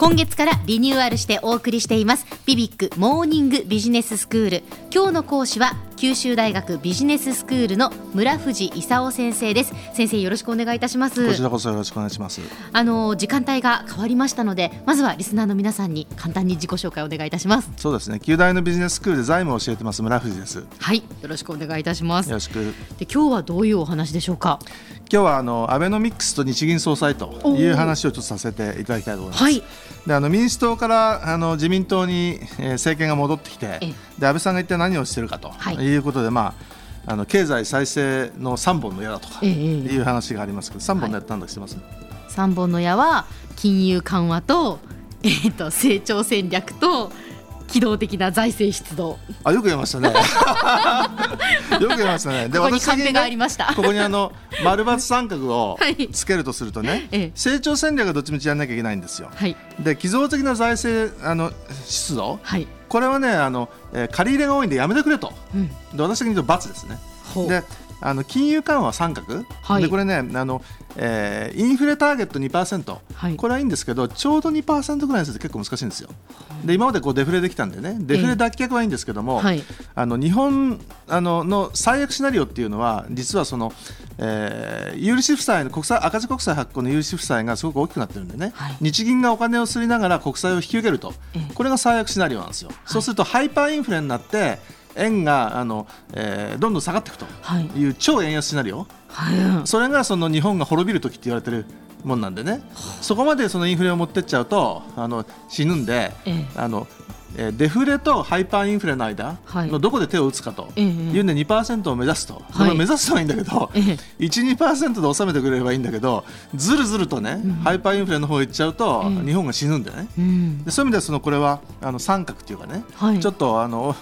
今月からリニューアルしてお送りしています。ビビックモーニングビジネススクール。今日の講師は九州大学ビジネススクールの村藤勲先生です。先生よろしくお願いいたします。こちらこそよろしくお願いします。あの時間帯が変わりましたのでまずはリスナーの皆さんに簡単に自己紹介をお願いいたします。そうですね。九大のビジネススクールで財務を教えてます村藤です。はい。よろしくお願いいたします。よろしく。で今日はどういうお話でしょうか？今日はあのアベノミクスと日銀総裁という話をちょっとさせていただきたいと思います。はい、であの民主党からあの自民党に、えー、政権が戻ってきてで安倍さんが一体何をしているかと、はい、いうことで、まあ、あの経済再生の3本の矢だとかいう話がありますけど、3本の矢って何だか知ってます、はい、3本の矢は金融緩和と,、えーと成長戦略と機動的な財政出動。あ、よく言いましたね。よく言いましたね。で、ここにカンペがありました。ここにあの 丸抜三角をつけるとするとね、はい、成長戦略はどっちみちやらなきゃいけないんですよ。はい、で、機動的な財政あの出動、はい、これはね、あの、えー、借り入れが多いんでやめてくれと。うん、で、私的に言うと×ですね。で、あの金融緩和三角、はい、でこれねあの、えー、インフレターゲット2%、はい、これはいいんですけどちょうど2%ぐらいにすると結構難しいんですよ。で今までこうデフレできたんでね。デフレ脱却はいいんですけども、えーはい、あの日本あのの最悪シナリオっていうのは実はその、えー、有利子負債の国債赤字国債発行の有利子負債がすごく大きくなってるんでね、日銀がお金をすりながら国債を引き受けると、えー、これが最悪シナリオなんですよ。そうするとハイパーインフレになって円があの、えー、どんどん下がっていくと。い。う超円安シナリオ、はい、それがその日本が滅びる時って言われてるもんなんでね、そこまでそのインフレを持ってっちゃうとあの死ぬんで、ええ、あのデフレとハイパーインフレの間のどこで手を打つかというんで2%を目指すと、はい、目指すのはいいんだけど、ええ、12%で収めてくれればいいんだけどずるずるとね、うん、ハイパーインフレの方へ行っちゃうと、日本が死ぬんでね、うん、でそういう意味ではそのこれはあの三角っていうかね、はい、ちょっとあの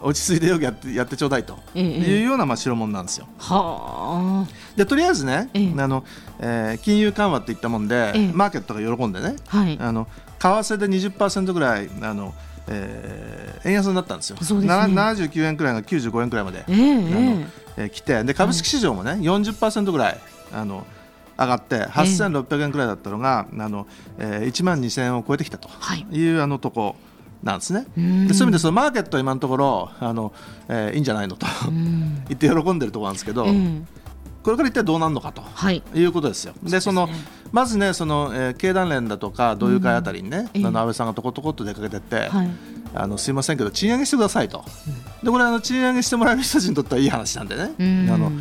落ち着いてよくやってやってちょうだいと。いうようなまあ代物なんですよ。はでとりあえずね、ええ、あのえー、金融緩和っていったもんで、え、マーケットが喜んでね、はい、あの為替で20%ぐらいあの、えー、円安になったんですよ。すね、79円くらいが95円くらいまで、えー、あのえー、来てで株式市場もね、はい、40%ぐらいあの上がって8600円くらいだったのが、あのえー、1万2000円を超えてきたとい。う、はい、あのとこなんですね。でそういう意味でそのマーケットは今のところあの、えー、いいんじゃないのと 言って喜んでるところなんですけど、これから一体どうなるのかと、はい、いうことですよ。でそのまずねその、えー、経団連だとか同友会あたりにね、うん、安倍さんがとことこと出かけてって、はい、あのすいませんけど賃上げしてくださいと、うん、でこれあの賃上げしてもらえる人たちにとってはいい話なんでね、うん、あの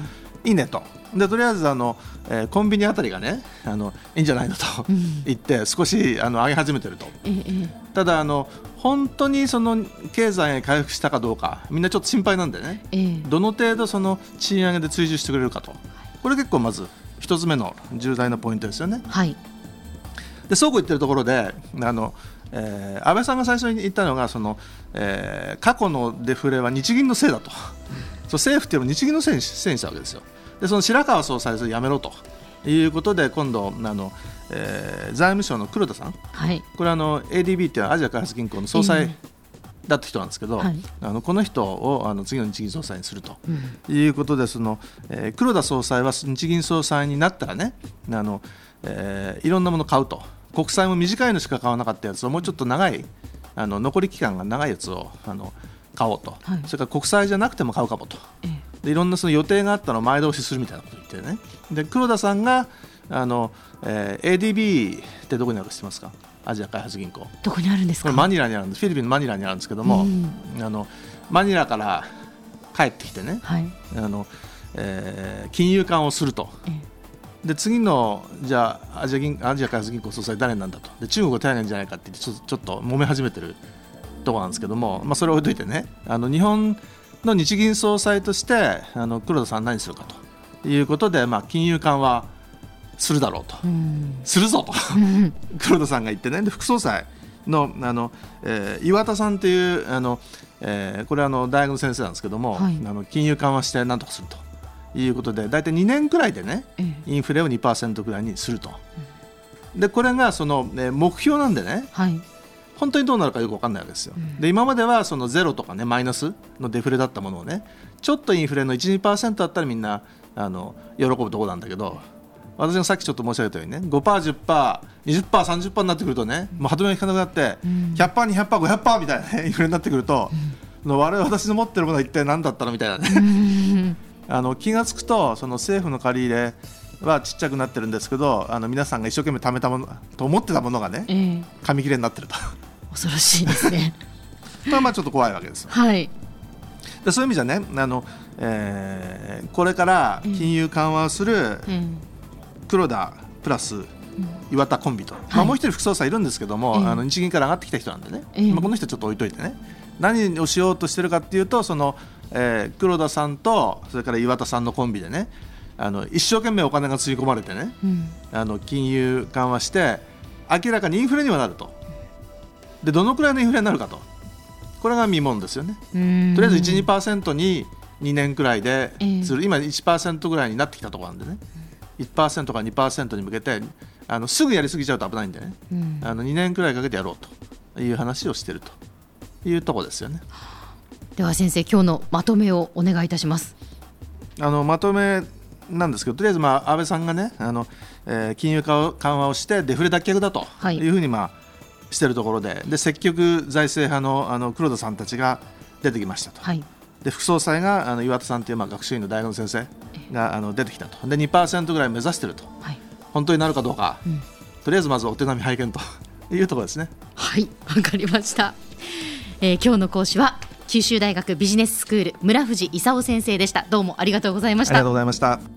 いいねとでとりあえずあの、えー、コンビニあたりがねあのいいんじゃないのと言って少しあの上げ始めてると、ただあの本当にその経済が回復したかどうかみんなちょっと心配なんでね、どの程度その賃上げで追従してくれるかと。これ結構まず一つ目の重大なポイントですよね。はい、でそうこう言ってるところであのえー、安倍さんが最初に言ったのがその、えー、過去のデフレは日銀のせいだと、そう政府っていうのは日銀のせいにしたわけですよ。でその白川総裁それやめろと。いうことで今度あの、えー、財務省の黒田さん、はい、これあの ADB っていうアジア開発銀行の総裁、だった人なんですけど、はい、あのこの人をあの次の日銀総裁にすると。いうことで、そのえー、黒田総裁は日銀総裁になったらねあの、えー、いろんなものを買うと。国債も短いのしか買わなかったやつをもうちょっと長いあの残り期間が長いやつをあの買おうと、はい、それから国債じゃなくても買うかもと、ええでいろんなその予定があったのを前倒しするみたいなこと言ってね。で黒田さんがあの、えー、ADB ってどこにあるか知ってますか？アジア開発銀行。どこにあるんですか？マニラにあるんです。フィリピンのマニラにあるんですけども、うん、あのマニラから帰ってきてね、はい、あのえー、金融緩和をすると。で次のじゃあアジア銀アジア開発銀行総裁誰なんだと。で中国が頼りなんじゃないかってちょちょっと揉め始めてるところなんですけども、まあ、それを置いといてねあの日本の日銀総裁としてあの黒田さん何するかということで、まあ、金融緩和するだろうと、するぞと。黒田さんが言ってね。で副総裁のあの、えー、岩田さんというあの、えー、これはあの大学の先生なんですけども、はい、あの金融緩和して何とかするということで大体2年くらいでね、インフレを2%くらいにすると。でこれがその、ね、目標なんでね、はい、本当にどうなるかよく分かんないわけですよ。うん、で今まではそのゼロとかねマイナスのデフレだったものをねちょっとインフレの12%だったらみんなあの喜ぶところなんだけど私がさっきちょっと申し上げたようにね 5%10%20%30% になってくるとねもう歯止めが効かなくなって、うん、100%200%500% みたいな、ね、インフレになってくると、うん、我々私の持ってるものは一体何だったのみたいなね。あの気が付くとその政府の借り入れはちっちゃくなってるんですけどあの皆さんが一生懸命貯めたものと思ってたものがね、えー、紙切れになってると恐ろしいですね。まあまあちょっと怖いわけです。はい。でそういう意味じゃねあの、えー、これから金融緩和をする黒田プラス岩田コンビと、はい、まあ、もう一人副総裁いるんですけども、あの日銀から上がってきた人なんでね、まあ、この人ちょっと置いといてね。何をしようとしてるかっていうとその、えー、黒田さんとそれから岩田さんのコンビでねあの一生懸命お金がつぎ込まれてね、うん、あの金融緩和して明らかにインフレにはなるとでどのくらいのインフレになるかと。これが見もんですよね。とりあえず1、2%に2年くらいでする、えー、今1%ぐらいになってきたところなんでね。1%か2%に向けてあのすぐやりすぎちゃうと危ないんでね、うん、あの2年くらいかけてやろうという話をしていると。いうところですよね。では先生今日のまとめをお願いいたします。あのまとめなんですけどとりあえずまあ安倍さんがねあの、えー、金融緩和をしてデフレ脱却だとい。うふうにまあ、はいしてるところでで積極財政派のあの黒田さんたちが出てきましたと、はい、で副総裁があの岩田さんというまあ学習院の大学の先生があの出てきたと。で2%ぐらい目指していると、はい、本当になるかどうか、うん、とりあえずまずお手並み拝見と。いうところですね。はい。わかりました、えー、今日の講師は九州大学ビジネススクール村藤勲先生でした。どうもありがとうございました。ありがとうございました